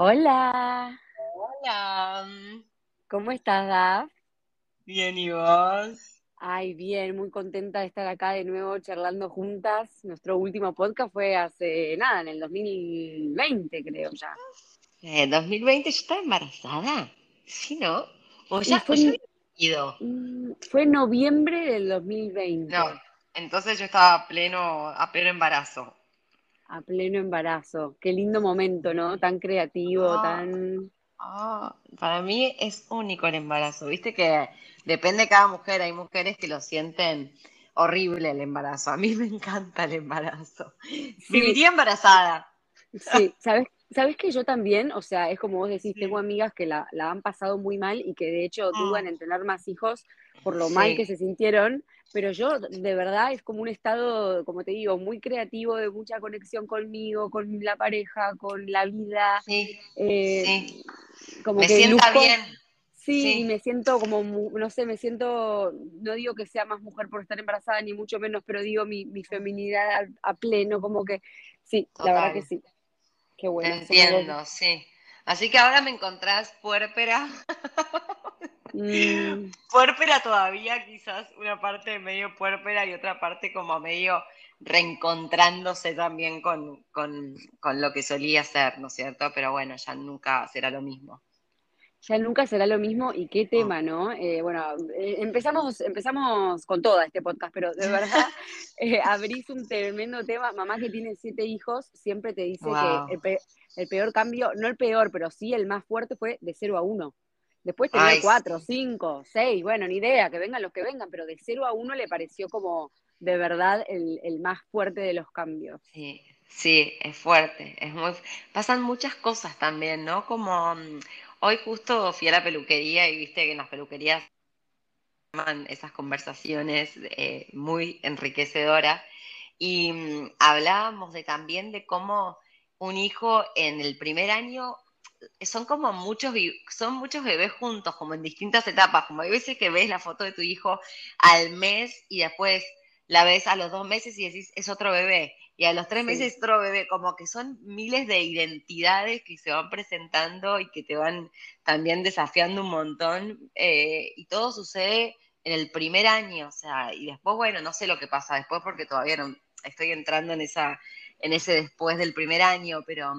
Hola, Hola. ¿cómo estás, Daf? Bien, ¿y vos? Ay, bien, muy contenta de estar acá de nuevo charlando juntas. Nuestro último podcast fue hace nada, en el 2020, creo ya. En 2020 yo estaba embarazada. ¿Sí, no? O ya, o fue ya había ido. mm, fue noviembre del No, 2020, entonces yo estaba a pleno, a pleno embarazo. A pleno embarazo. Qué lindo momento, ¿no? Tan creativo, Ah, tan... ah, para mí es único el embarazo. Viste que depende de cada mujer. Hay mujeres que lo sienten horrible el embarazo. A mí me encanta el embarazo. Sí, Viviría embarazada. Sí, ¿sabes? ¿Sabes que yo también? O sea, es como vos decís, tengo amigas que la, la han pasado muy mal y que de hecho dudan Mm, en tener más hijos por lo mal que se sintieron, pero yo de verdad es como un estado, como te digo, muy creativo, de mucha conexión conmigo, con la pareja, con la vida, sí, eh, sí. como Me que sienta luzco, bien. sí, y me siento como, no sé, me siento, no digo que sea más mujer por estar embarazada, ni mucho menos, pero digo mi, mi feminidad a, a pleno, como que sí, la verdad que sí. Qué bueno. Entiendo, sí. Así que ahora me encontrás puérpera, Mm, puérpera todavía, quizás una parte medio puérpera y otra parte como medio reencontrándose también con, con, con lo que solía ser, ¿no es cierto? Pero bueno, ya nunca será lo mismo. ya nunca será lo mismo y qué Mm. tema, ¿no? Eh, bueno, eh, empezamos, empezamos con toda este podcast, pero de verdad eh, abrís un tremendo tema. Mamá que tiene siete hijos siempre te dice que el, Wow. pe- el peor cambio, no el peor, pero sí el más fuerte fue de cero a uno. Después tener Ay, cuatro, cinco, seis, bueno, ni idea, que vengan los que vengan, pero de cero a uno le pareció como de verdad el, el más fuerte de los cambios. sí, sí, es fuerte, es muy... Pasan muchas cosas también, ¿no? Como mm, hoy justo fui a la peluquería y viste que en las peluquerías esas conversaciones eh, muy enriquecedoras y mm, hablábamos de también de cómo un hijo en el primer año son como muchos son muchos bebés juntos como en distintas etapas como hay veces que ves la foto de tu hijo al mes y después la ves a los dos meses y decís es otro bebé y a los tres Sí. meses otro bebé como que son miles de identidades que se van presentando y que te van también desafiando un montón eh, y todo sucede en el primer año, o sea, y después, bueno, no sé lo que pasa después porque todavía no estoy entrando en esa, en ese después del primer año, pero,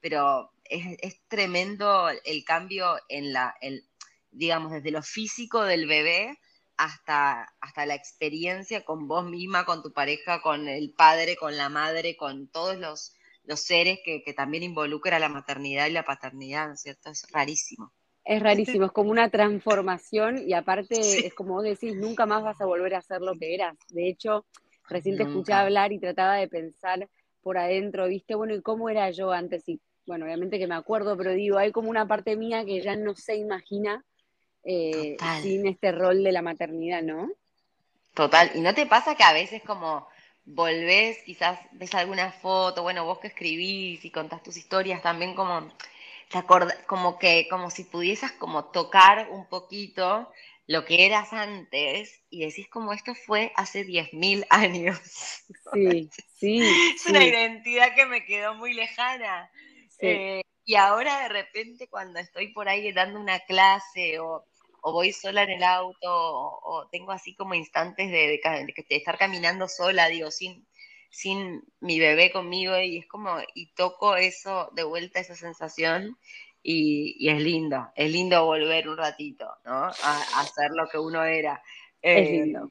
pero es, es tremendo el cambio en la, el, digamos, desde lo físico del bebé hasta, hasta la experiencia con vos misma, con tu pareja, con el padre, con la madre, con todos los, los seres que, que también involucra la maternidad y la paternidad, ¿no es cierto? Es rarísimo. Es rarísimo, es como una transformación y aparte Sí, es como vos decís, nunca más vas a volver a ser lo que eras. De hecho, recién te escuché hablar y trataba de pensar por adentro, viste, bueno, ¿y cómo era yo antes? Y bueno, obviamente que me acuerdo, pero digo, hay como una parte mía que ya no se imagina eh, sin este rol de la maternidad, ¿no? Total, ¿y no te pasa que a veces como volvés, quizás ves alguna foto, bueno, vos que escribís y contás tus historias también como, te acorda- como que, como si pudieses como tocar un poquito lo que eras antes y decís como esto fue hace 10.000 años. Sí, sí, Es una sí, identidad que me quedó muy lejana. Sí. Eh, y ahora de repente cuando estoy por ahí dando una clase o, o voy sola en el auto o, o tengo así como instantes de, de estar caminando sola, digo, sin, sin mi bebé conmigo y es como, y toco eso, de vuelta esa sensación y, y es lindo, es lindo volver un ratito, ¿no? A, a ser lo que uno era. Es Eh, lindo.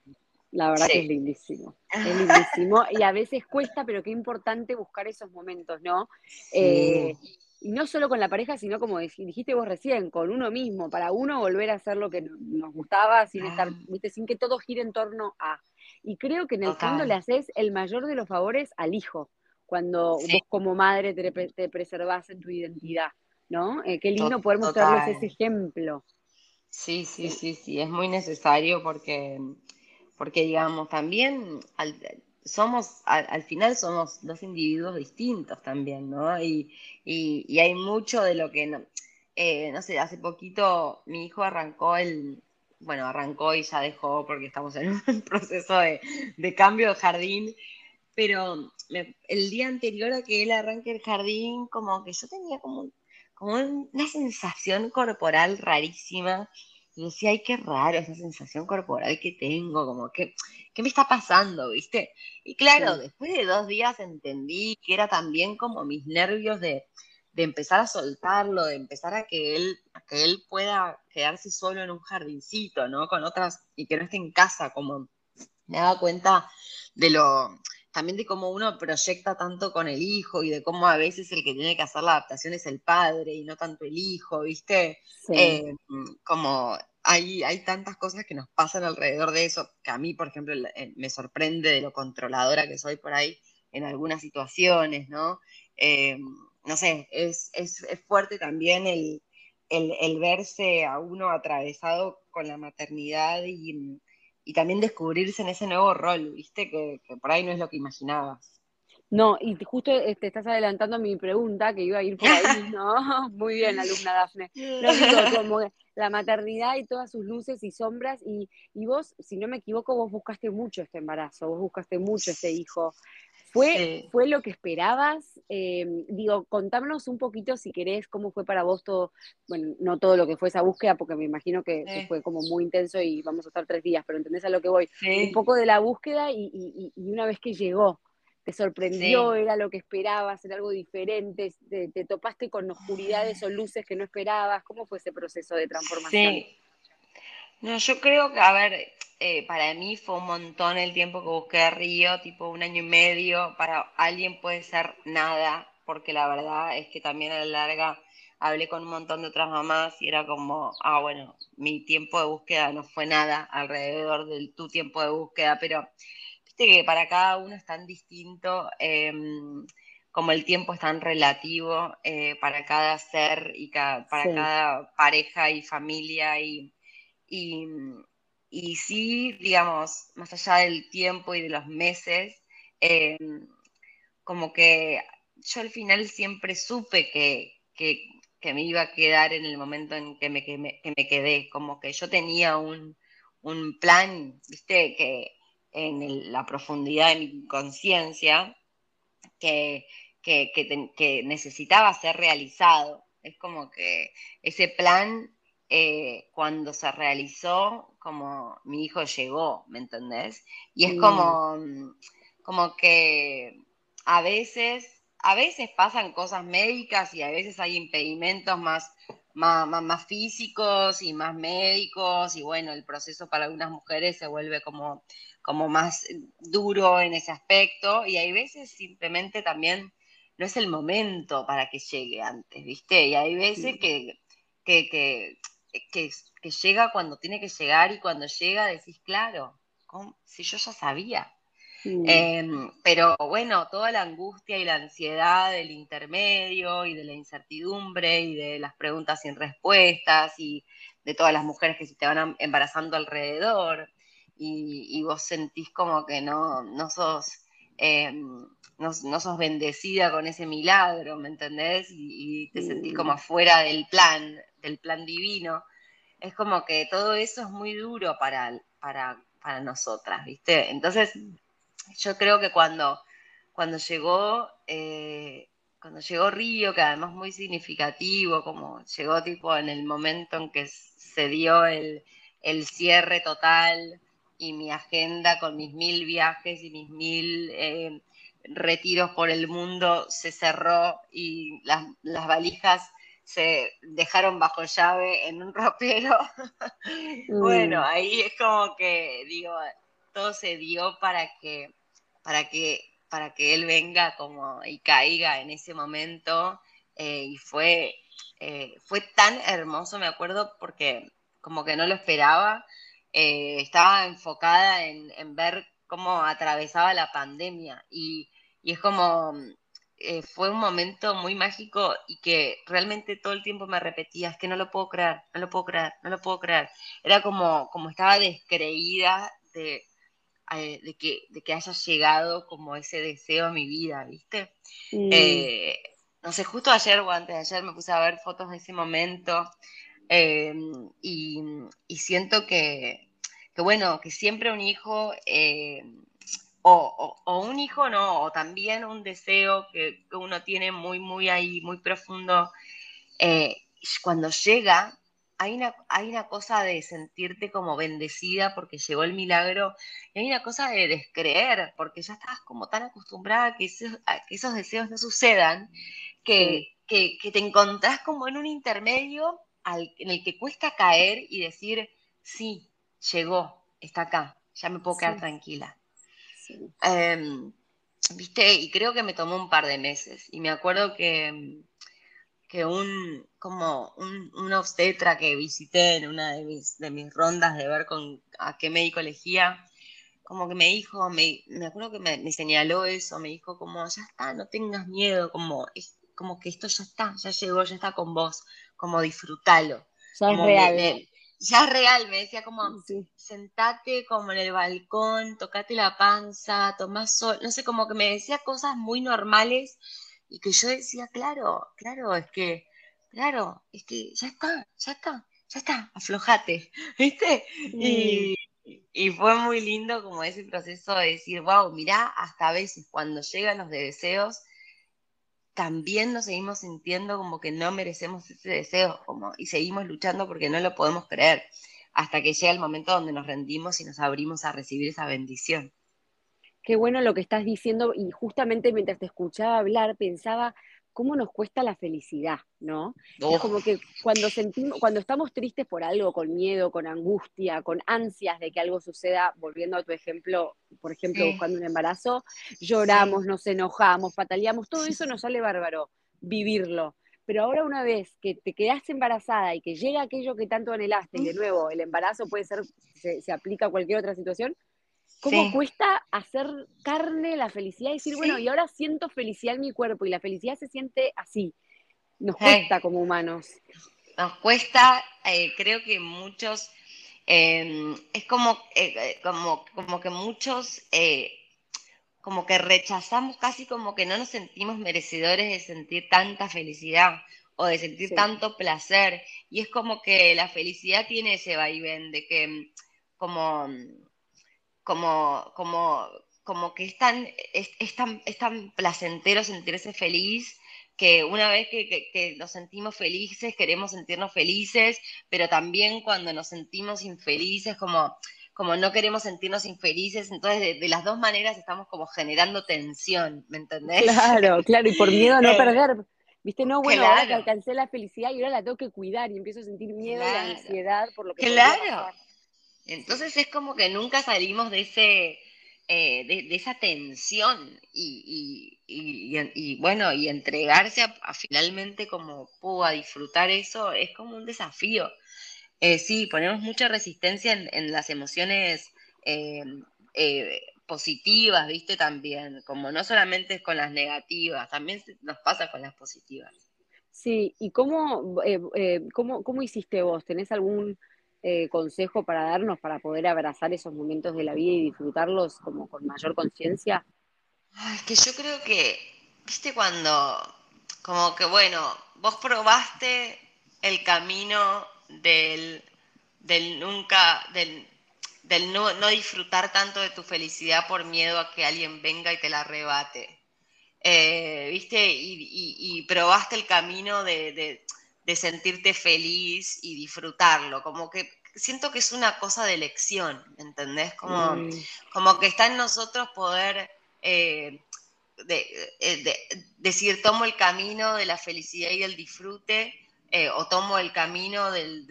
La verdad que es lindísimo. Es lindísimo. Y a veces cuesta, pero qué importante buscar esos momentos, ¿no? Eh, y no solo con la pareja, sino como dij- dijiste vos recién, con uno mismo, para uno volver a hacer lo que no- nos gustaba sin estar, ah, viste, sin que todo gire en torno a. Y creo que en el fondo le haces el mayor de los favores al hijo, cuando Sí, vos como madre te, te preservás en tu identidad, ¿no? Eh, qué lindo poder mostrarles ese ejemplo. Sí, Sí, sí, sí, es muy necesario porque, porque digamos, también al, somos, al, al final somos dos individuos distintos también, ¿no? Y, y, y hay mucho de lo que, no, eh, no sé, hace poquito mi hijo arrancó el, bueno, arrancó y ya dejó porque estamos en un proceso de, de cambio de jardín, pero me- el día anterior a que él arranque el jardín, como que yo tenía como como una sensación corporal rarísima. Y decía, ay, qué raro esa sensación corporal que tengo, como que, ¿qué me está pasando, viste? Y claro, después de dos días entendí que era también como mis nervios de, de empezar a soltarlo, de empezar a que él, a que él pueda quedarse solo en un jardincito, ¿no? Con otras, y que no esté en casa, como me daba cuenta de lo, también de cómo uno proyecta tanto con el hijo y de cómo a veces el que tiene que hacer la adaptación es el padre y no tanto el hijo, ¿viste? Eh, como hay, hay tantas cosas que nos pasan alrededor de eso, que a mí, por ejemplo, eh, me sorprende de lo controladora que soy por ahí en algunas situaciones, ¿no? Eh, no sé, es, fuerte también el, el, verse a uno atravesado con la maternidad y, y también descubrirse en ese nuevo rol, ¿viste? Que, por ahí no es lo que imaginabas. No, y justo te estás adelantando mi pregunta, que iba a ir por ahí, ¿no? Muy bien, alumna Dafne. Lo digo, como la maternidad y todas sus luces y sombras, y, y, vos, si no me equivoco, vos buscaste mucho este embarazo, vos buscaste mucho este hijo. ¿Fue, ¿Fue lo que esperabas? Em, digo, contámonos un poquito, si querés, cómo fue para vos todo, bueno, no todo lo que fue esa búsqueda, porque me imagino que, fue como muy intenso y vamos a estar tres días, pero entendés a lo que voy. Un poco de la búsqueda y, una vez que llegó, ¿te sorprendió? ¿Era lo que esperabas? ¿Era algo diferente? ¿Te, ¿Te, topaste con oscuridades o luces que no esperabas? ¿Cómo fue ese proceso de transformación? Sí. No, yo creo que, a ver, eh, para mí fue un montón el tiempo que busqué a Río, tipo un año y medio. Para alguien puede ser nada, porque la verdad es que también a la larga hablé con un montón de otras mamás y era como, ah, bueno, mi tiempo de búsqueda no fue nada alrededor de tu tiempo de búsqueda, pero viste que para cada uno es tan distinto, em, como el tiempo es tan relativo eh, para cada ser y para cada pareja y familia y y, sí, digamos, más allá del tiempo y de los meses, eh, como que yo al final siempre supe que, me iba a quedar en el momento en que me, me quedé, como que yo tenía un, plan, viste, que en la profundidad de mi conciencia, que, que, necesitaba ser realizado. Es como que ese plan eh, cuando se realizó, como mi hijo llegó, ¿me entendés? Y es como, mm, como que a veces, a veces pasan cosas médicas y a veces hay impedimentos más, más, más, físicos y más médicos y bueno, el proceso para algunas mujeres se vuelve como, como más duro en ese aspecto y hay veces simplemente también no es el momento para que llegue antes, ¿viste? Y hay veces que, que, que, llega cuando tiene que llegar y cuando llega decís, claro, si yo ya sabía. Em, pero bueno, toda la angustia y la ansiedad del intermedio y de la incertidumbre y de las preguntas sin respuestas y de todas las mujeres que se te van embarazando alrededor y, vos sentís como que no, no sos... Em, no, sos bendecida con ese milagro, ¿me entendés? Y, te sentís como afuera del plan, del plan divino. Es como que todo eso es muy duro para, para, para nosotras, ¿viste? Entonces, yo creo que cuando, cuando llegó, eh, cuando llegó Río, que además muy significativo, como llegó tipo en el momento en que se dio el, cierre total y mi agenda con mis mil viajes y mis mil eh, retiros por el mundo se cerró y las, las valijas se dejaron bajo llave en un ropero. bueno, mm. ahí es como que, digo, todo se dio para que, para que, para que él venga como y caiga en ese momento. Eh, y fue, eh, fue tan hermoso, me acuerdo, porque como que no lo esperaba. Eh, estaba enfocada en, en, ver cómo atravesaba la pandemia y, y es como eh, fue un momento muy mágico y que realmente todo el tiempo me repetía, es que no lo puedo creer, no lo puedo creer, no lo puedo creer. Era como, como estaba descreída de, eh, de, que, de que haya llegado como ese deseo a mi vida, ¿viste? Eh, no sé, justo ayer o antes de ayer me puse a ver fotos de ese momento y, y, siento que, que, bueno, que siempre un hijo o, un hijo no, o también un deseo que, uno tiene muy, muy ahí, muy profundo eh, cuando llega, hay una, hay una cosa de sentirte como bendecida porque llegó el milagro, y hay una cosa de descreer, porque ya estás como tan acostumbrada a que esos, deseos no sucedan, que, que, te encontrás como en un intermedio en el que cuesta caer y decir, sí, llegó, está acá, ya me puedo quedar tranquila. Em, ¿Viste? Y creo que me tomó un par de meses. Y me acuerdo que, que un, como un, obstetra que visité en una de mis, de mis rondas de ver con a qué médico elegía, como que me dijo, me, me acuerdo que me, señaló eso, me dijo como, ya está, no tengas miedo, como, es, como que esto ya está, ya llegó, ya está con vos, como disfrútalo. Ya es real ya real, me decía como, sentate como en el balcón, tocate la panza, tomás sol, no sé, como que me decía cosas muy normales y que yo decía, claro, claro, es que, claro, es que ya está, ya está, ya está, aflojate, ¿viste? Y, y fue muy lindo como ese proceso de decir, wow, mirá, hasta a veces cuando llegan los deseos, también nos seguimos sintiendo como que no merecemos ese deseo, y seguimos luchando porque no lo podemos creer, hasta que llega el momento donde nos rendimos y nos abrimos a recibir esa bendición. Qué bueno lo que estás diciendo, y justamente mientras te escuchaba hablar, pensaba cómo nos cuesta la felicidad, ¿no? Es como que cuando sentimos, cuando estamos tristes por algo, con miedo, con angustia, con ansias de que algo suceda, volviendo a tu ejemplo, por ejemplo, buscando un embarazo, lloramos, nos enojamos, pataleamos, todo eso nos sale bárbaro, vivirlo. Pero ahora una vez que te quedaste embarazada y que llega aquello que tanto anhelaste, y de nuevo, el embarazo puede ser, se, se aplica a cualquier otra situación, cómo cuesta hacer carne la felicidad y decir, bueno, y ahora siento felicidad en mi cuerpo y la felicidad se siente así. Nos cuesta como humanos. Nos cuesta, eh, creo que muchos, em, es como, eh, eh, como, como que muchos, como que rechazamos, casi como que no nos sentimos merecedores de sentir tanta felicidad o de sentir tanto placer. Y es como que la felicidad tiene ese vaivén de que como como, como, como que es tan, es, tan, es tan placentero sentirse feliz que una vez que, que, nos sentimos felices, queremos sentirnos felices, pero también cuando nos sentimos infelices, como, como no queremos sentirnos infelices, entonces de, las dos maneras estamos como generando tensión, ¿me entendés? Claro, claro, y por miedo a no perder. Viste, no, bueno, ahora que alcancé la felicidad y ahora la tengo que cuidar y empiezo a sentir miedo y ansiedad por lo que Claro, entonces es como que nunca salimos de ese, eh, de, esa tensión y, bueno, y entregarse a, finalmente como a disfrutar eso es como un desafío. Eh, sí, ponemos mucha resistencia en, las emociones eh, positivas, ¿viste? También, como no solamente es con las negativas, también nos pasa con las positivas. Sí, ¿y cómo, cómo, cómo hiciste vos? ¿Tenés algún eh, consejo para darnos para poder abrazar esos momentos de la vida y disfrutarlos como con mayor conciencia? Es que yo creo que, viste, cuando, como que bueno, vos probaste el camino del, del nunca, del, del no, disfrutar tanto de tu felicidad por miedo a que alguien venga y te la arrebate. Eh, ¿Viste? Y, probaste el camino de sentirte feliz y disfrutarlo, como que siento que es una cosa de elección, ¿entendés? Como, mm. como que está en nosotros poder eh, eh, decir, tomo el camino de la felicidad y del disfrute, eh, o tomo el camino del,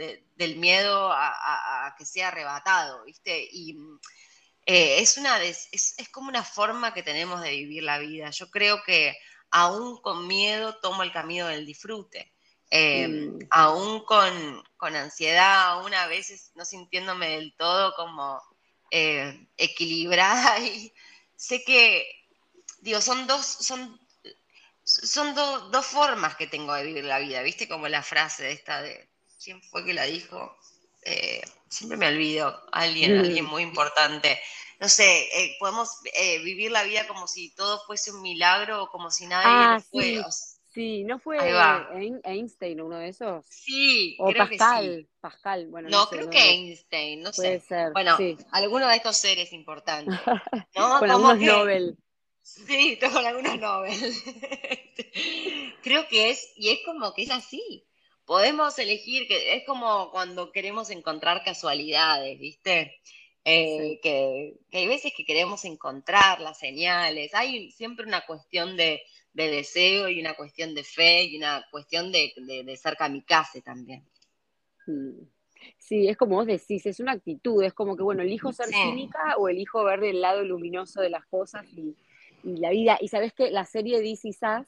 miedo a, que sea arrebatado, ¿viste? Y es, una es, es como una forma que tenemos de vivir la vida. Yo creo que aún con miedo tomo el camino del disfrute. Em, aún con, ansiedad, aún a veces no sintiéndome del todo como eh, equilibrada y sé que, digo, son dos, son, son dos formas que tengo de vivir la vida, ¿viste? Como la frase esta de, ¿quién fue que la dijo? Eh, siempre me olvido, alguien, alguien muy importante. No sé, eh, podemos eh, vivir la vida como si todo fuese un milagro o como si nada ah, fuera. Sí, ¿no fue Einstein uno de esos? Sí, o Pascal, Pascal, bueno. No, creo que Einstein, no Puede sé. Ser, bueno, alguno de estos seres importantes. ¿no? con algunos Nobel. Sí, con algunos Nobel. creo que es, y es como que es así. podemos elegir, que es como cuando queremos encontrar casualidades, ¿viste? Eh, que, hay veces que queremos encontrar las señales, hay siempre una cuestión de, deseo y una cuestión de fe y una cuestión de, de, ser kamikaze también. Mm. Sí, es como vos decís, es una actitud, es como que, bueno, elijo ser cínica o elijo ver el lado luminoso de las cosas y, la vida. Y sabes que la serie DC Sass,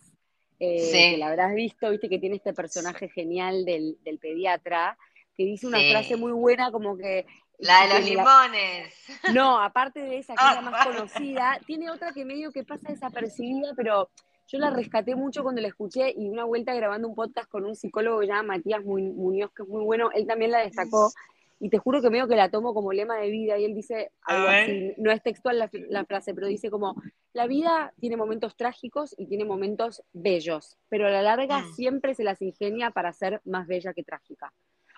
eh, que la habrás visto, viste que tiene este personaje genial del, pediatra, que dice una frase muy buena como que... La de los limones. No, aparte de esa que es la más conocida, tiene otra que medio que pasa desapercibida, pero yo la rescaté mucho cuando la escuché y una vuelta grabando un podcast con un psicólogo ya Matías Muñoz, que es muy bueno, él también la destacó. Y te juro que medio que la tomo como lema de vida y él dice algo así, no es textual la, frase, pero dice como, la vida tiene momentos trágicos y tiene momentos bellos, pero a la larga mm. siempre se las ingenia para ser más bella que trágica.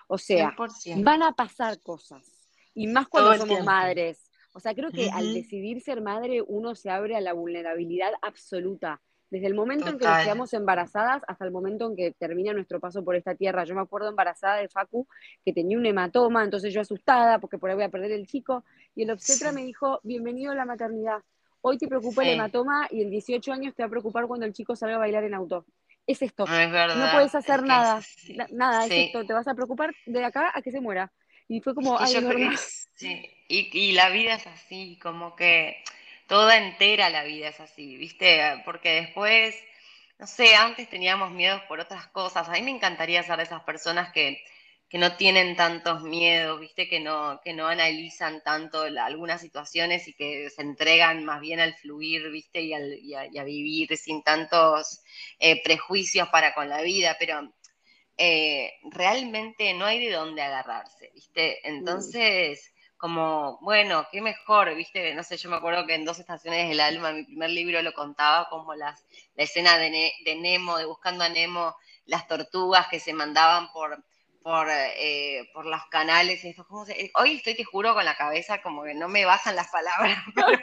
O sea, van a pasar cosas, y más cuando somos madres. O sea, creo que al decidir ser madre uno se abre a la vulnerabilidad absoluta desde el momento en que nos quedamos embarazadas hasta el momento en que termina nuestro paso por esta tierra. Yo me acuerdo embarazada de Facu que tenía un hematoma, entonces yo asustada porque por ahí voy a perder el chico, y el obstetra me dijo, bienvenido a la maternidad. Hoy te preocupa el hematoma y en 18 años te va a preocupar cuando el chico salga a bailar en auto. Es esto. No, puedes hacer nada. Nada, es esto. Te vas a preocupar de acá a que se muera. Y fue como, ay, y, y la vida es así, como que toda entera la vida es así, ¿viste? Porque después, no sé, antes teníamos miedos por otras cosas. A mí me encantaría ser de esas personas que, no tienen tantos miedos, ¿viste? Que no, que no analizan tanto algunas situaciones y que se entregan más bien al fluir, ¿viste? Y, a, vivir sin tantos eh, prejuicios para con la vida, pero eh, realmente no hay de dónde agarrarse, ¿viste? Mm. Como, bueno, qué mejor, viste, no sé, yo me acuerdo que en Dos Estaciones del Alma, mi primer libro lo contaba como las, la escena de, de Nemo, de Buscando a Nemo, las tortugas que se mandaban por, por, eh, por los canales. Esto, ¿cómo se? Hoy estoy, te juro, con la cabeza como que no me bajan las palabras, pero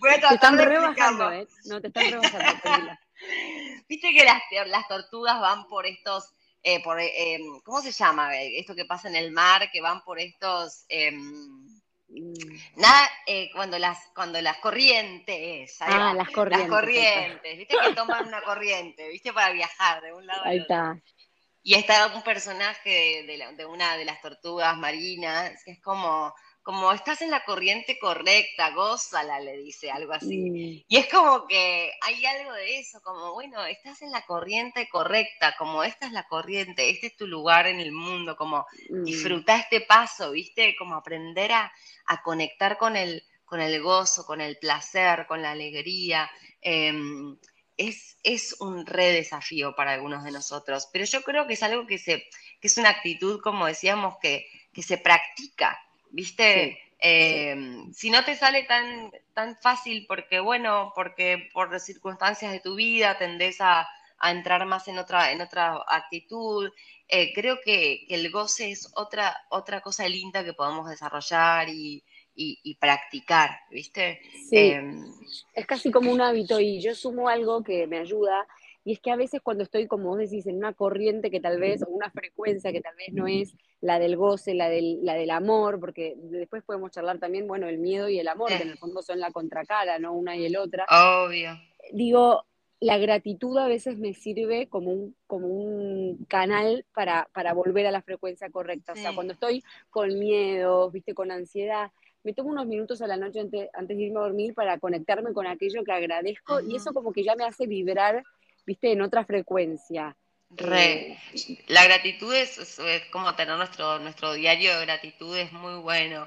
voy a tratar te están rebajando, ¿eh? No, te están rebajando. Viste que las, las tortugas van por estos eh, por, eh, em, ¿cómo se llama? Esto que pasa en el mar, que van por estos... Em, nada, eh, cuando las cuando las corrientes, ah, las corrientes, las corrientes, viste que toman una corriente, viste para viajar de un lado a otro. Y está un personaje de, de, una de las tortugas marinas que es como como estás en la corriente correcta, gózala, le dice algo así. Y es como que hay algo de eso, como, bueno, estás en la corriente correcta, como esta es la corriente, este es tu lugar en el mundo, como mm. disfruta este paso, ¿viste? Como aprender a, conectar con el, con el gozo, con el placer, con la alegría. Em, es, es, un re desafío para algunos de nosotros, pero yo creo que es algo que, se, que es una actitud, como decíamos, que, que se practica ¿viste? Em, si no te sale tan, tan fácil porque, bueno, porque por las circunstancias de tu vida tendés a, entrar más en otra, en otra actitud, eh, creo que, el goce es otra, otra cosa linda que podemos desarrollar y, practicar, ¿viste? Sí, em, es casi como un hábito y yo sumo algo que me ayuda y es que a veces cuando estoy, como vos decís, en una corriente que tal vez, o una frecuencia que tal vez no es la del goce, la del, la del amor, porque después podemos charlar también, bueno, el miedo y el amor, que en el fondo son la contracara, ¿no? Una y el otra. Obvio. Digo, la gratitud a veces me sirve como un, como un canal para, para volver a la frecuencia correcta. O sea, cuando estoy con miedo, viste, con ansiedad, me tomo unos minutos a la noche antes, antes de irme a dormir para conectarme con aquello que agradezco y eso como que ya me hace vibrar, viste, en otra frecuencia. Re. La gratitud es, como tener nuestro, nuestro diario de gratitud, es muy bueno.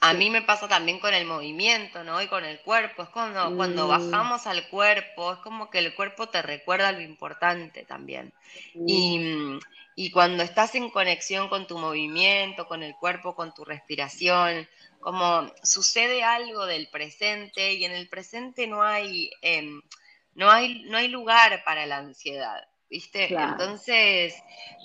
A mí me pasa también con el movimiento, ¿no? Y con el cuerpo. Es cuando, cuando mm. bajamos al cuerpo, es como que el cuerpo te recuerda lo importante también. Y, y cuando estás en conexión con tu movimiento, con el cuerpo, con tu respiración, como sucede algo del presente y en el presente no hay, em, no hay, no hay lugar para la ansiedad. ¿viste? Entonces,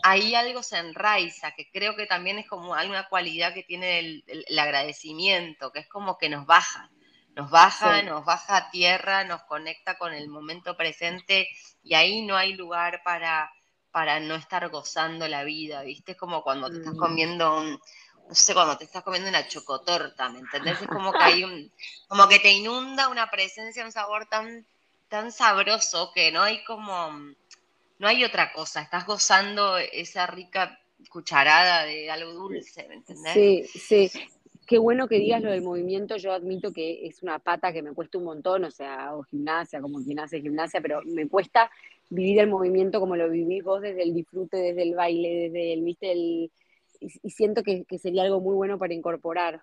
ahí algo se enraiza, que creo que también es como hay una cualidad que tiene el, agradecimiento, que es como que nos baja, nos baja, nos baja a tierra, nos conecta con el momento presente y ahí no hay lugar para, para no estar gozando la vida, ¿viste? Es como cuando te estás Mm. comiendo un, no sé, cuando te estás comiendo una chocotorta, ¿me entendés? Es como que hay un, como que te inunda una presencia, un sabor tan, tan sabroso que no hay como, no hay otra cosa, estás gozando esa rica cucharada de algo dulce, ¿me entendés? Sí, sí. Qué bueno que digas lo del movimiento. Yo admito que es una pata que me cuesta un montón, o sea, hago gimnasia, como quien hace gimnasia, pero me cuesta vivir el movimiento como lo vivís vos desde el disfrute, desde el baile, desde el, viste, el, y, y siento que, que sería algo muy bueno para incorporar.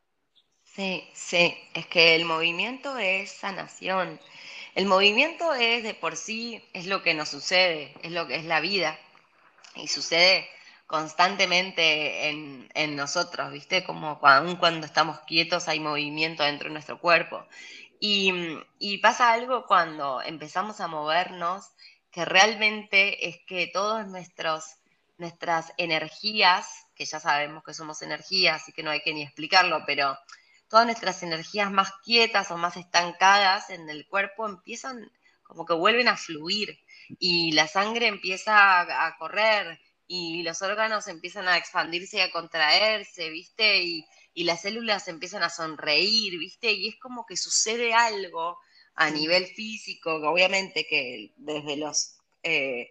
Sí, sí, es que el movimiento es sanación. El movimiento es de por sí, es lo que nos sucede, es lo que es la vida. Y sucede constantemente en, en nosotros, ¿viste? Como aun cuando estamos quietos hay movimiento dentro de nuestro cuerpo. Y, y pasa algo cuando empezamos a movernos, que realmente es que todas nuestras energías, que ya sabemos que somos energías, así que no hay que ni explicarlo, pero todas nuestras energías más quietas o más estancadas en el cuerpo empiezan como que vuelven a fluir y la sangre empieza a, correr y los órganos empiezan a expandirse y a contraerse, ¿viste? Y, y, las células empiezan a sonreír, ¿viste? Y es como que sucede algo a nivel físico, obviamente que desde los, eh,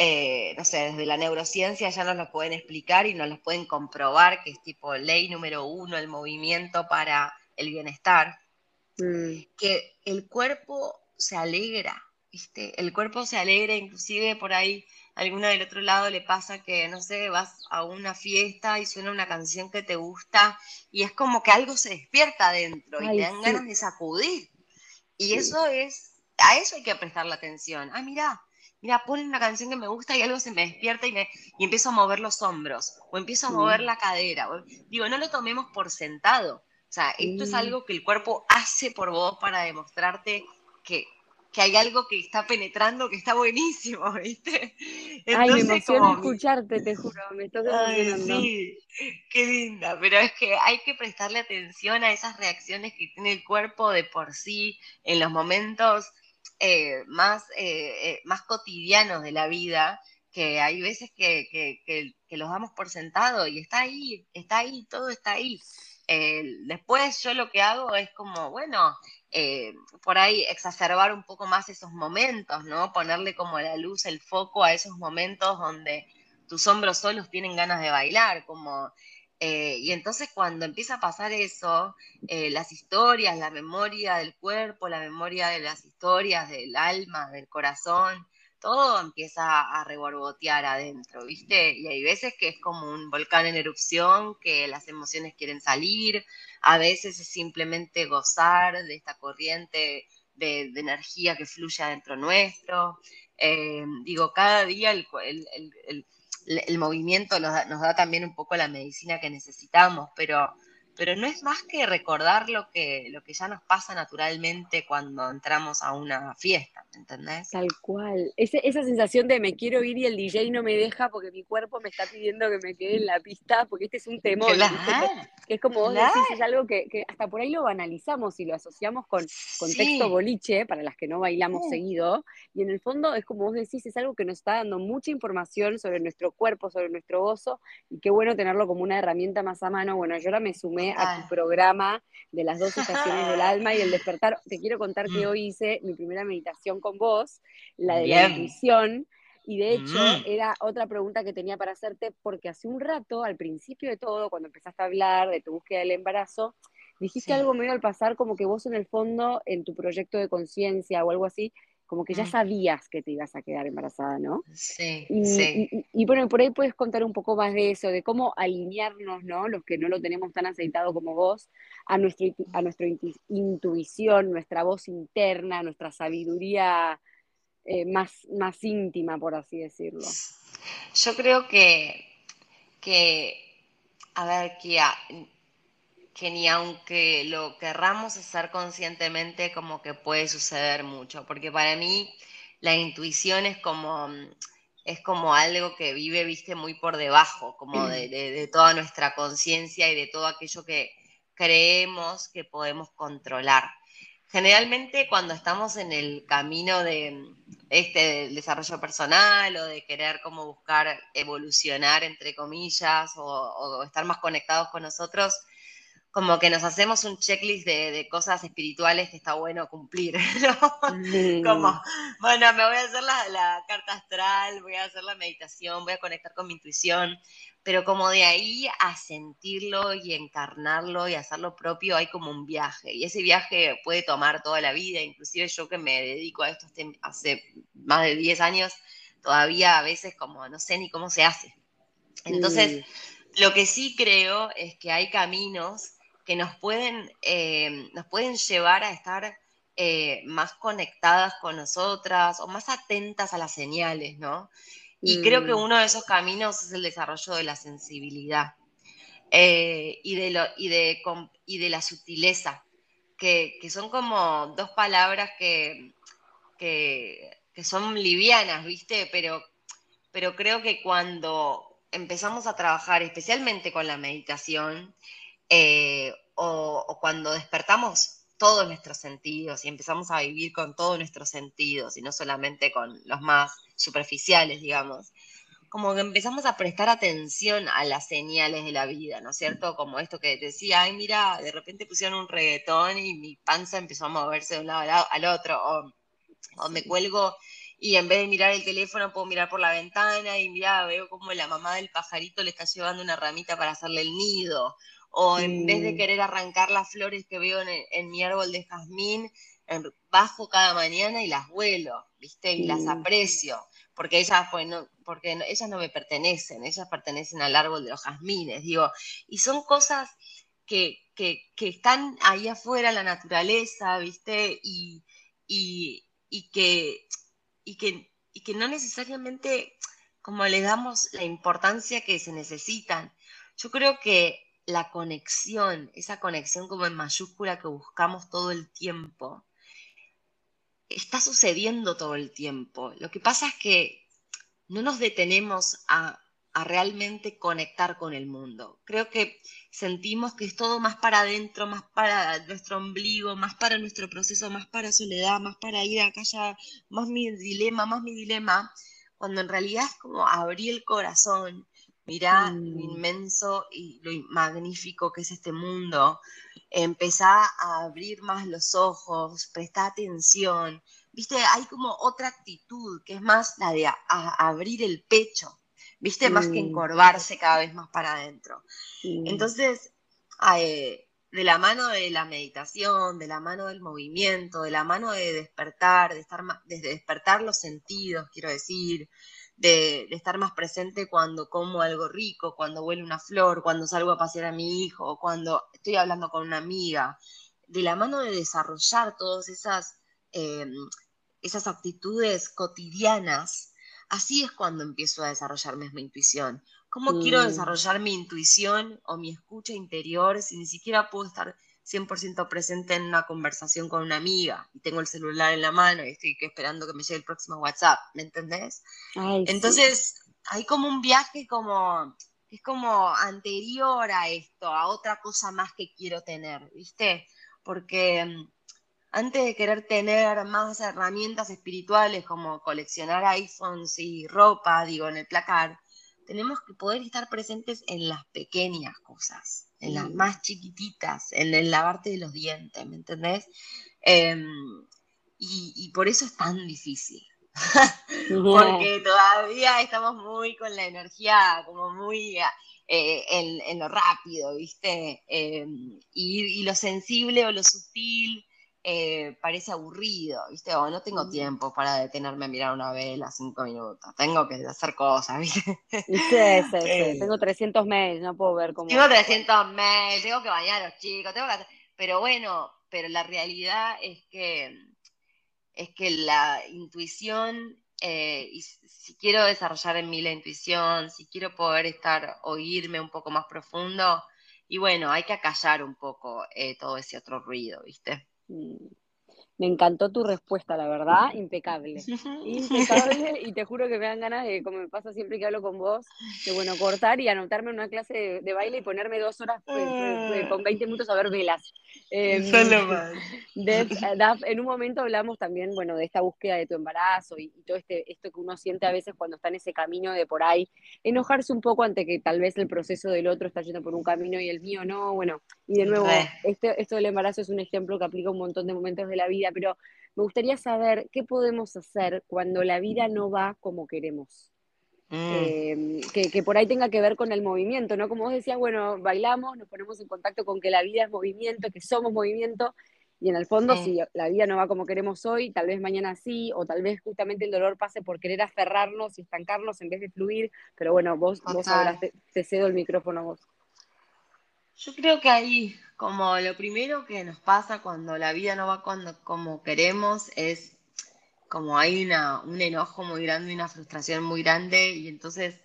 eh, no sé, desde la neurociencia ya nos lo pueden explicar y nos lo pueden comprobar, que es tipo ley número uno, el movimiento para el bienestar, mm. que el cuerpo se alegra, ¿viste? El cuerpo se alegra, inclusive por ahí alguna del otro lado le pasa que, no sé, vas a una fiesta y suena una canción que te gusta y es como que algo se despierta adentro Ay, y te dan sí. ganas de sacudir. Y sí. eso es, a eso hay que prestarle atención. Ah, mira, mira, ponen una canción que me gusta y algo se me despierta y, me, y empiezo a mover los hombros o empiezo a mover la cadera. O, digo, no lo tomemos por sentado. O sea, esto es algo que el cuerpo hace por vos para demostrarte que, que hay algo que está penetrando que está buenísimo, ¿viste? Entonces, Ay, me emociona como... escucharte, te juro, me estás emocionando. Sí, qué linda, pero es que hay que prestarle atención a esas reacciones que tiene el cuerpo de por sí en los momentos eh, más, eh, eh, más cotidianos de la vida, que hay veces que, que, los damos por sentado y está ahí, está ahí, todo está ahí. después yo lo que hago es como, bueno, por ahí exacerbar un poco más esos momentos, ¿no? Ponerle como la luz, el foco a esos momentos donde tus hombros solos tienen ganas de bailar, como... Eh, y entonces cuando empieza a pasar eso, eh, las historias, la memoria del cuerpo, la memoria de las historias del alma, del corazón, todo empieza a reborbotear adentro, ¿viste? Y hay veces que es como un volcán en erupción, que las emociones quieren salir, a veces es simplemente gozar de esta corriente de, de energía que fluye adentro nuestro. Eh, digo, cada día el, el, el, el movimiento nos da, nos da, también un poco la medicina que necesitamos, pero, pero no es más que recordar lo que, lo que ya nos pasa naturalmente cuando entramos a una fiesta, ¿entendés? Tal cual. Ese, esa sensación de me quiero ir y el DJ no me deja porque mi cuerpo me está pidiendo que me quede en la pista, porque este es un temor. Claro, que es como vos claro. decís, es algo que, que, hasta por ahí lo banalizamos y lo asociamos con contexto Sí. boliche, para las que no bailamos Sí. seguido, y en el fondo es como vos decís, es algo que nos está dando mucha información sobre nuestro cuerpo, sobre nuestro gozo, y qué bueno tenerlo como una herramienta más a mano. Bueno, yo ahora me sumé a tu programa de las dos estaciones del alma y el despertar. Te quiero contar que hoy hice mi primera meditación con vos, la de la intuición, y de hecho Mm. era otra pregunta que tenía para hacerte, porque hace un rato, al principio de todo, cuando empezaste a hablar de tu búsqueda del embarazo, dijiste Sí. algo medio al pasar como que vos en el fondo, en tu proyecto de conciencia o algo así, como que ya Mm. sabías que te ibas a quedar embarazada, ¿no? Sí, Y, sí. y- y- y bueno, por ahí puedes contar un poco más de eso, de cómo alinearnos, ¿no? Los que no lo tenemos tan aceitado como vos, a, nuestro, a nuestra intu- intuición, nuestra voz interna, nuestra sabiduría eh, más, más íntima, por así decirlo. Yo creo que, que a ver, que, a- que ni aunque lo querramos hacer conscientemente, como que puede suceder mucho, porque para mí la intuición es como, es como algo que vive, viste, muy por debajo, como de, de- de toda nuestra conciencia y de todo aquello que creemos que podemos controlar. Generalmente cuando estamos en el camino de, este, del desarrollo personal o de querer como buscar evolucionar, entre comillas, o estar más conectados con nosotros, como que nos hacemos un checklist de, cosas espirituales que está bueno cumplir, ¿no? Mm. Como, bueno, me voy a hacer la, carta astral, voy a hacer la meditación, voy a conectar con mi intuición, pero como de ahí a sentirlo y encarnarlo y hacerlo propio hay como un viaje, y ese viaje puede tomar toda la vida, inclusive yo que me dedico a esto hace más de 10 años, todavía a veces como no sé ni cómo se hace. Entonces, mm. lo que sí creo es que hay caminos que nos pueden, eh, nos pueden llevar a estar eh, más conectadas con nosotras o más atentas a las señales, ¿no? Y creo que mm. uno de esos caminos es el desarrollo de la sensibilidad eh, y, de lo, y, de, y de la sutileza, que, son como dos palabras que, que, son livianas, ¿viste? Pero, pero creo que cuando empezamos a trabajar, especialmente con la meditación, eh, o, cuando despertamos todos nuestros sentidos y empezamos a vivir con todos nuestros sentidos y no solamente con los más superficiales, digamos, como que empezamos a prestar atención a las señales de la vida, ¿no es cierto? Como esto que decía, ay, mira, de repente pusieron un reggaetón y mi panza empezó a moverse de un lado al otro, o, o me cuelgo y en vez de mirar el teléfono puedo mirar por la ventana y mira, veo como la mamá del pajarito le está llevando una ramita para hacerle el nido, o en vez de querer arrancar las flores que veo en, mi árbol de jazmín, bajo cada mañana y las vuelo, ¿viste? Y las aprecio, porque ellas, pues, no, porque ellas no me pertenecen, ellas pertenecen al árbol de los jazmines, digo, y son cosas que, están ahí afuera la naturaleza, ¿viste? Y, que, y, que, y que no necesariamente como le damos la importancia que se necesitan. Yo creo que la conexión, esa conexión como en mayúscula que buscamos todo el tiempo, está sucediendo todo el tiempo. Lo que pasa es que no nos detenemos a, realmente conectar con el mundo. Creo que sentimos que es todo más para adentro, más para nuestro ombligo, más para nuestro proceso, más para soledad, más para ir acá ya, más mi dilema, más mi dilema, cuando en realidad es como abrir el corazón mirá lo inmenso y lo magnífico que es este mundo, empezá a abrir más los ojos, presta atención, viste, hay como otra actitud que es más la de abrir el pecho, viste, más que encorvarse cada vez más para adentro. Entonces, de la mano de la meditación, de la mano del movimiento, de la mano de despertar, de estar de despertar los sentidos, quiero decir, de, estar más presente cuando como algo rico, cuando huele una flor, cuando salgo a pasear a mi hijo, cuando estoy hablando con una amiga, de la mano de desarrollar todas esas, em, esas actitudes cotidianas, así es cuando empiezo a desarrollarme mi intuición. ¿Cómo quiero mm. desarrollar mi intuición o mi escucha interior si ni siquiera puedo estar 100% presente en una conversación con una amiga y tengo el celular en la mano y estoy esperando que me llegue el próximo WhatsApp, ¿me entendés? Entonces, hay como un viaje como, es como anterior a esto, a otra cosa más que quiero tener, ¿viste? Porque mm, antes de querer tener más herramientas espirituales como coleccionar iPhones y ropa, digo, en el placar, tenemos que poder estar presentes en las pequeñas cosas en las más chiquititas, en el lavarte de los dientes, ¿me entendés? Em, y, por eso es tan difícil. Porque todavía estamos muy con la energía, como muy eh, en, lo rápido, ¿viste? Em, y, lo sensible o lo sutil eh, parece aburrido, ¿viste? O no tengo tiempo para detenerme a mirar una vela cinco minutos, tengo que hacer cosas, ¿viste? Sí, sí, eh, tengo 300 mails, no puedo ver cómo... Tengo 300 mails, tengo que bañar a los chicos, tengo que... Pero bueno, pero la realidad es que, es que la intuición, eh, y si quiero desarrollar en mí la intuición, si quiero poder estar, oírme un poco más profundo, y bueno, hay que acallar un poco todo ese otro ruido, ¿viste? 嗯 Me encantó tu respuesta, la verdad, impecable. Impecable, y te juro que me dan ganas de, como me pasa siempre que hablo con vos, de bueno, cortar y anotarme en una clase de, baile y ponerme dos horas pues, pues, pues, con 20 minutos a ver velas. Eh, en un momento hablamos también, bueno, de esta búsqueda de tu embarazo y, todo este, esto que uno siente a veces cuando está en ese camino de por ahí, enojarse un poco ante que tal vez el proceso del otro está yendo por un camino y el mío no, bueno, y de nuevo, este, esto del embarazo es un ejemplo que aplica un montón de momentos de la vida, pero me gustaría saber qué podemos hacer cuando la vida no va como queremos. Mm. Em, que, por ahí tenga que ver con el movimiento, ¿no? Como vos decías, bueno, bailamos, nos ponemos en contacto con que la vida es movimiento, que somos movimiento, y en el fondo, si la vida no va como queremos hoy, tal vez mañana sí, o tal vez justamente el dolor pase por querer aferrarnos y estancarnos en vez de fluir, pero bueno, vos, vos te, cedo el micrófono a vos. Yo creo que ahí, como lo primero que nos pasa cuando la vida no va cuando, como queremos, es como hay una, un enojo muy grande, una frustración muy grande, y entonces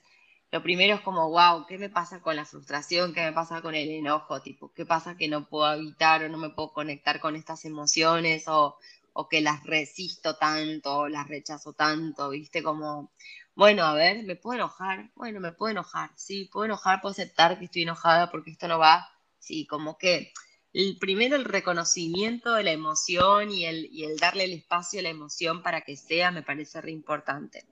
lo primero es como, wow, ¿qué me pasa con la frustración? ¿Qué me pasa con el enojo? Tipo, ¿qué pasa que no puedo evitar o no me puedo conectar con estas emociones o, o que las resisto tanto o las rechazo tanto? ¿Viste? Como, bueno, a ver, ¿me puedo enojar? Bueno, me puedo enojar, sí, puedo enojar, puedo aceptar que estoy enojada porque esto no va. Sí, como que el, primero el reconocimiento de la emoción y el, y el darle el espacio a la emoción para que sea me parece re importante.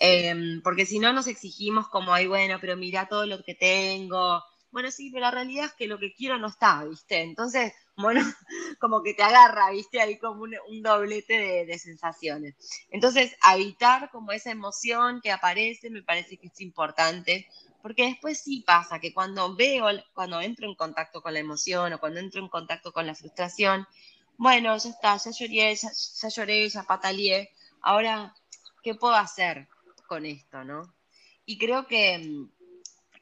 Em, porque si no nos exigimos como, ay, bueno, pero mira todo lo que tengo. Bueno, sí, pero la realidad es que lo que quiero no está, ¿viste? Entonces, bueno, como que te agarra, ¿viste? Ahí como un, doblete de, sensaciones. Entonces, habitar como esa emoción que aparece me parece que es importante, porque después sí pasa que cuando veo, cuando entro en contacto con la emoción o cuando entro en contacto con la frustración, bueno, ya está, ya lloré, ya, ya lloré, ya pataleé, ahora, ¿qué puedo hacer? con esto, ¿no? Y creo que,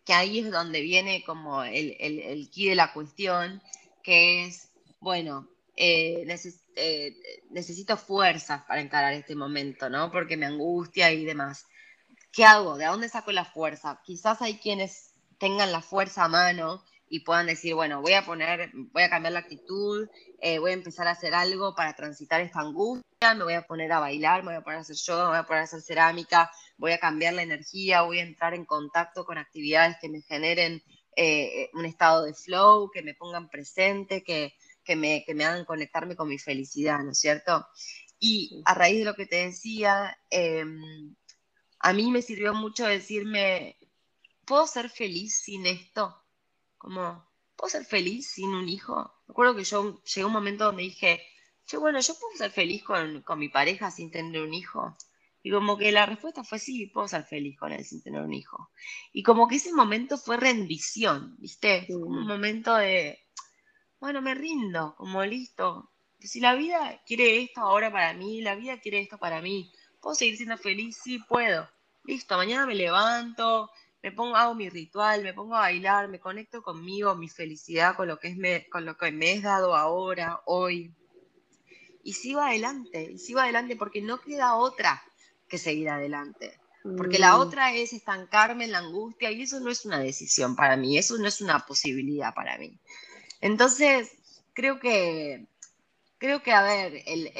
que ahí es donde viene como el, el, el key de la cuestión, que es, bueno, eh, eh, necesito fuerzas para encarar este momento, ¿no? Porque me angustia y demás. ¿Qué hago? ¿De dónde saco la fuerza? Quizás hay quienes tengan la fuerza a mano y puedan decir, bueno, voy a poner, voy a cambiar la actitud, eh, voy a empezar a hacer algo para transitar esta angustia, me voy a poner a bailar, me voy a poner a hacer yoga, me voy a poner a hacer cerámica, voy a cambiar la energía, voy a entrar en contacto con actividades que me generen eh, un estado de flow, que me pongan presente, que, me, que me hagan conectarme con mi felicidad, ¿no es cierto? Y a raíz de lo que te decía, em, a mí me sirvió mucho decirme, ¿puedo ser feliz sin esto? Como, ¿puedo ser feliz sin un hijo? Recuerdo que yo llegué a un momento donde dije, yo, bueno, yo puedo ser feliz con, con mi pareja sin tener un hijo. Y como que la respuesta fue sí, puedo ser feliz con él sin tener un hijo. Y como que ese momento fue rendición, ¿viste? Un momento de, bueno, me rindo, como listo. Si la vida quiere esto ahora para mí, la vida quiere esto para mí, ¿puedo seguir siendo feliz? Sí, puedo. Listo, mañana me levanto, me pongo, hago mi ritual, me pongo a bailar, me conecto conmigo, mi felicidad, con lo que, es me, con lo que me es dado ahora, hoy. Y sigo adelante, y sigo adelante porque no queda otra que seguir adelante. Porque la mm. otra es estancarme en la angustia y eso no es una decisión para mí, eso no es una posibilidad para mí. Entonces, creo que, creo que a ver, el,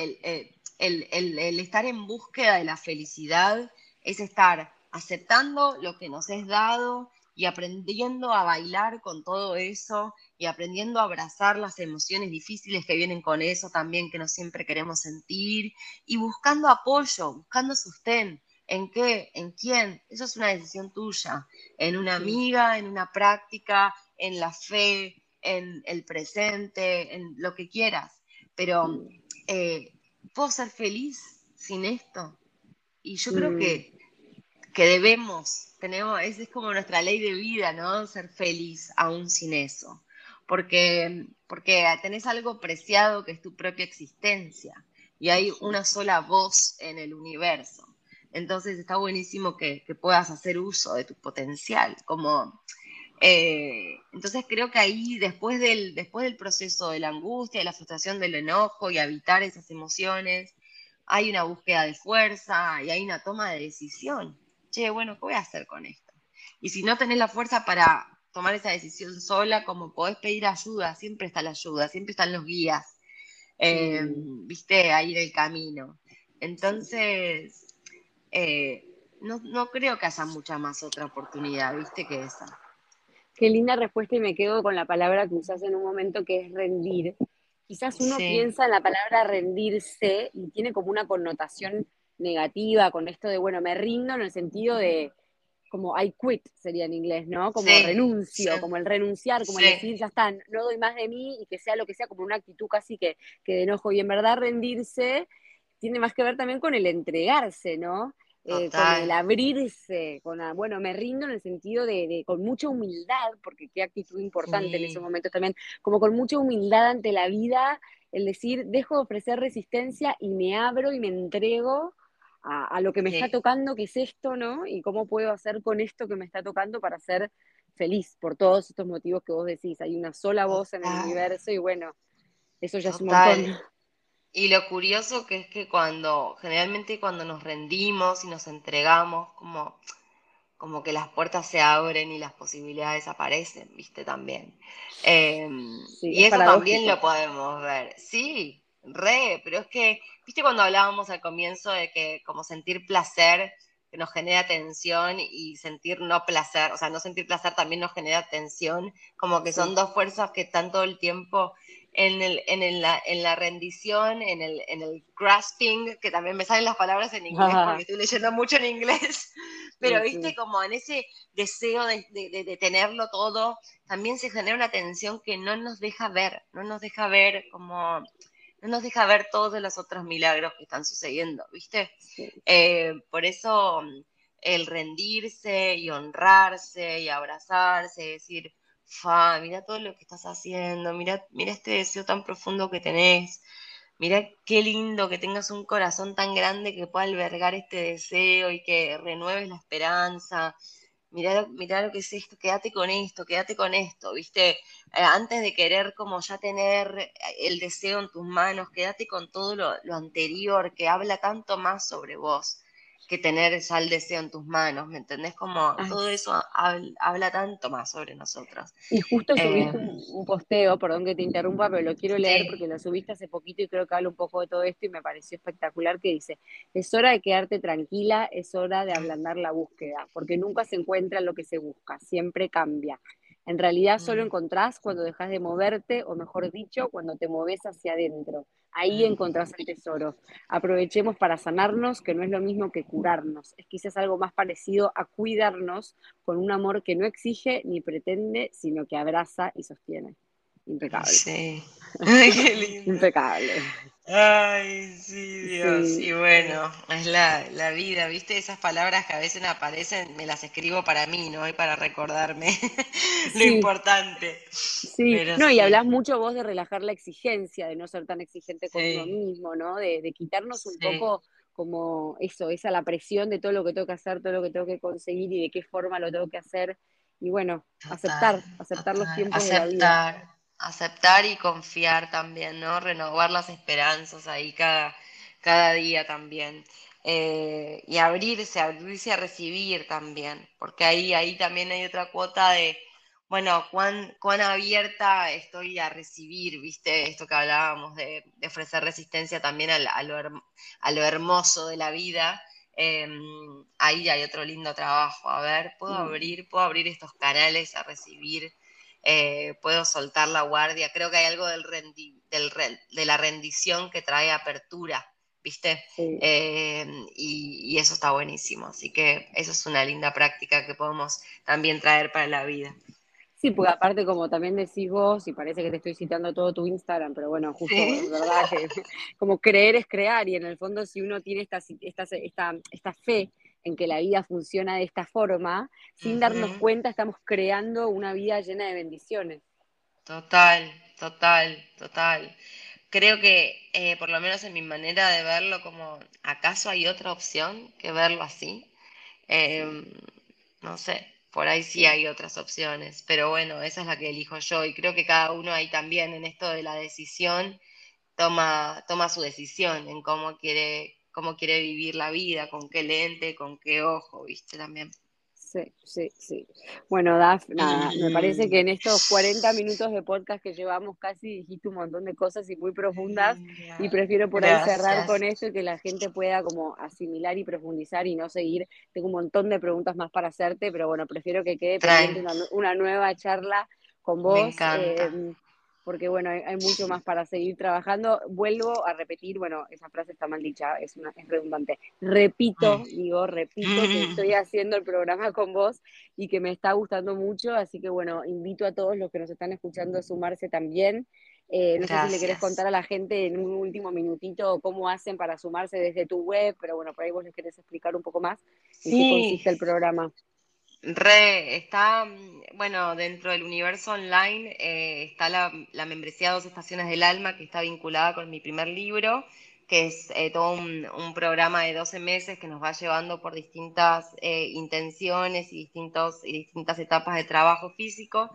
el estar en búsqueda de la felicidad es estar aceptando lo que nos es dado y aprendiendo a bailar con todo eso y aprendiendo a abrazar las emociones difíciles que vienen con eso también que no siempre queremos sentir y buscando apoyo, buscando sostén. ¿En qué? ¿En quién? Eso es una decisión tuya. En una amiga, en una práctica, en la fe, en el presente, en lo que quieras. Pero eh, puedo ser feliz sin esto. Y yo creo que, que debemos tenemos, esa es como nuestra ley de vida, ¿no? Ser feliz aún sin eso. Porque, porque tenés algo preciado que es tu propia existencia y hay una sola voz en el universo. Entonces está buenísimo que, puedas hacer uso de tu potencial. Como, eh, entonces creo que ahí, después del, después del proceso de la angustia, de la frustración, del enojo y habitar esas emociones, hay una búsqueda de fuerza y hay una toma de decisión che, bueno, ¿qué voy a hacer con esto? Y si no tenés la fuerza para tomar esa decisión sola, como podés pedir ayuda, siempre está la ayuda, siempre están los guías. em, viste, ahí en el camino. Entonces, eh, no, no, creo que haya mucha más otra oportunidad, viste, que esa. Qué linda respuesta y me quedo con la palabra que usas en un momento que es rendir. Quizás uno piensa en la palabra rendirse y tiene como una connotación negativa con esto de, bueno, me rindo en el sentido de como I quit sería en inglés, ¿no? Como renuncio, como el renunciar, como el decir, ya está, no doy más de mí y que sea lo que sea, como una actitud casi que, que de enojo. Y en verdad rendirse tiene más que ver también con el entregarse, ¿no? Eh, con el abrirse, con, bueno, me rindo en el sentido de, con mucha humildad, porque qué actitud importante en ese momento también, como con mucha humildad ante la vida, el decir, dejo de ofrecer resistencia y me abro y me entrego a, lo que me está tocando, que es esto, ¿no? Y cómo puedo hacer con esto que me está tocando para ser feliz por todos estos motivos que vos decís. Hay una sola voz en el universo y bueno, eso ya es un montón. Y lo curioso que es que cuando, generalmente cuando nos rendimos y nos entregamos, como, como que las puertas se abren y las posibilidades aparecen, viste, también. Em, y eso también lo podemos ver. Sí, re, pero es que, viste cuando hablábamos al comienzo de que como sentir placer que nos genera tensión y sentir no placer, o sea, no sentir placer también nos genera tensión, como que son dos fuerzas que están todo el tiempo en, el, en, el, la, en la rendición, en el, en el grasping, que también me salen las palabras en inglés porque estoy leyendo mucho en inglés, pero viste como en ese deseo de, de, de, tenerlo todo, también se genera una tensión que no nos deja ver, no nos deja ver como, no nos deja ver todos los otros milagros que están sucediendo, viste. Eh, por eso el rendirse y honrarse y abrazarse, decir, fa, mira todo lo que estás haciendo, mira, mira este deseo tan profundo que tenés, mira qué lindo que tengas un corazón tan grande que pueda albergar este deseo y que renueves la esperanza. Mira, mira lo que es esto, quédate con esto, quédate con esto, ¿viste? Eh, antes de querer como ya tener el deseo en tus manos, quédate con todo lo, lo anterior que habla tanto más sobre vos que tener ya el deseo en tus manos, ¿me entendés? Como todo eso habla, tanto más sobre nosotros. Y justo subiste eh, un, posteo, perdón que te interrumpa, pero lo quiero leer porque lo subiste hace poquito y creo que habla un poco de todo esto y me pareció espectacular que dice, es hora de quedarte tranquila, es hora de ablandar la búsqueda, porque nunca se encuentra lo que se busca, siempre cambia. En realidad solo mm. encontrás cuando dejas de moverte, o mejor dicho, cuando te moves hacia adentro. Ahí encontrás el tesoro. Aprovechemos para sanarnos, que no es lo mismo que curarnos. Es quizás algo más parecido a cuidarnos con un amor que no exige ni pretende, sino que abraza y sostiene. Impecable. Sí. Ay, qué lindo. Impecable. Ay, sí, Dios. Y bueno, es la, vida, ¿viste? Esas palabras que a veces aparecen, me las escribo para mí, ¿no? Y para recordarme lo importante. Sí, no, y hablas mucho vos de relajar la exigencia, de no ser tan exigente con uno mismo, ¿no? De, de quitarnos un poco como eso, esa la presión de todo lo que tengo que hacer, todo lo que tengo que conseguir y de qué forma lo tengo que hacer. Y bueno, aceptar, aceptar los tiempos de la vida aceptar y confiar también, ¿no? Renovar las esperanzas ahí cada, cada día también. Eh, y abrirse, abrirse a recibir también, porque ahí, ahí también hay otra cuota de, bueno, cuán, cuán abierta estoy a recibir, viste, esto que hablábamos de, ofrecer resistencia también a, a, lo, a, lo, hermoso de la vida. Em, ahí hay otro lindo trabajo. A ver, puedo mm. abrir, puedo abrir estos canales a recibir eh, puedo soltar la guardia. Creo que hay algo del, del de la rendición que trae apertura, ¿viste? Eh, y, eso está buenísimo. Así que eso es una linda práctica que podemos también traer para la vida. Sí, porque aparte, como también decís vos, y parece que te estoy citando todo tu Instagram, pero bueno, justo es verdad que como creer es crear, y en el fondo, si uno tiene esta, esta, esta, esta fe en que la vida funciona de esta forma, sin darnos cuenta estamos creando una vida llena de bendiciones. Total, total, total. Creo que, eh, por lo menos en mi manera de verlo, como acaso hay otra opción que verlo así. Em, no sé, por ahí sí hay otras opciones, pero bueno, esa es la que elijo yo y creo que cada uno ahí también en esto de la decisión toma, toma su decisión en cómo quiere, cómo quiere vivir la vida, con qué lente, con qué ojo, ¿viste? También. Sí, sí, sí. Bueno, Daf, nada, me parece que en estos 40 minutos de podcast que llevamos casi dijiste un montón de cosas y muy profundas y prefiero por ahí cerrar con esto y que la gente pueda como asimilar y profundizar y no seguir. Tengo un montón de preguntas más para hacerte, pero bueno, prefiero que quede pendiente una, nueva charla con vos. Me encanta. Em, porque bueno, hay, mucho más para seguir trabajando. Vuelvo a repetir, bueno, esa frase está mal dicha, es, una, es redundante. Repito, mm. digo, repito que mm. estoy haciendo el programa con vos y que me está gustando mucho, así que bueno, invito a todos los que nos están escuchando a sumarse también. Eh, no sé si le querés contar a la gente en un último minutito cómo hacen para sumarse desde tu web, pero bueno, por ahí vos les querés explicar un poco más en qué consiste el programa. Re, está, mm, bueno, dentro del universo online eh, está la, membresía Dos Estaciones del Alma, que está vinculada con mi primer libro, que es eh, todo un, programa de 12 meses que nos va llevando por distintas eh, intenciones y, distintos, y distintas etapas de trabajo físico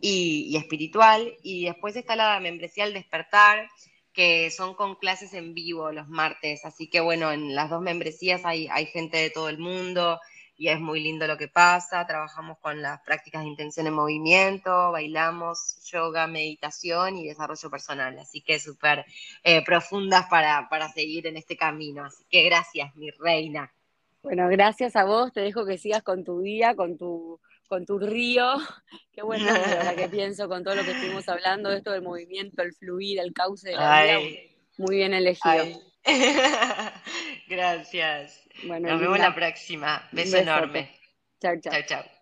y, espiritual. Y después está la membresía El Despertar, que son con clases en vivo los martes. Así que bueno, en las dos membresías hay, hay gente de todo el mundo y es muy lindo lo que pasa. Trabajamos con las prácticas de intención en movimiento, bailamos yoga, meditación y desarrollo personal. Así que súper eh, profundas para, para seguir en este camino. Así que gracias, mi reina. Bueno, gracias a vos. Te dejo que sigas con tu día, con tu, con tu río. Qué bueno ahora que pienso con todo lo que estuvimos hablando, esto del movimiento, el fluir, el cauce de la vida. Muy bien elegido. Gracias. Nos vemos la próxima. Beso enorme. Chao, chao. Chao, chao.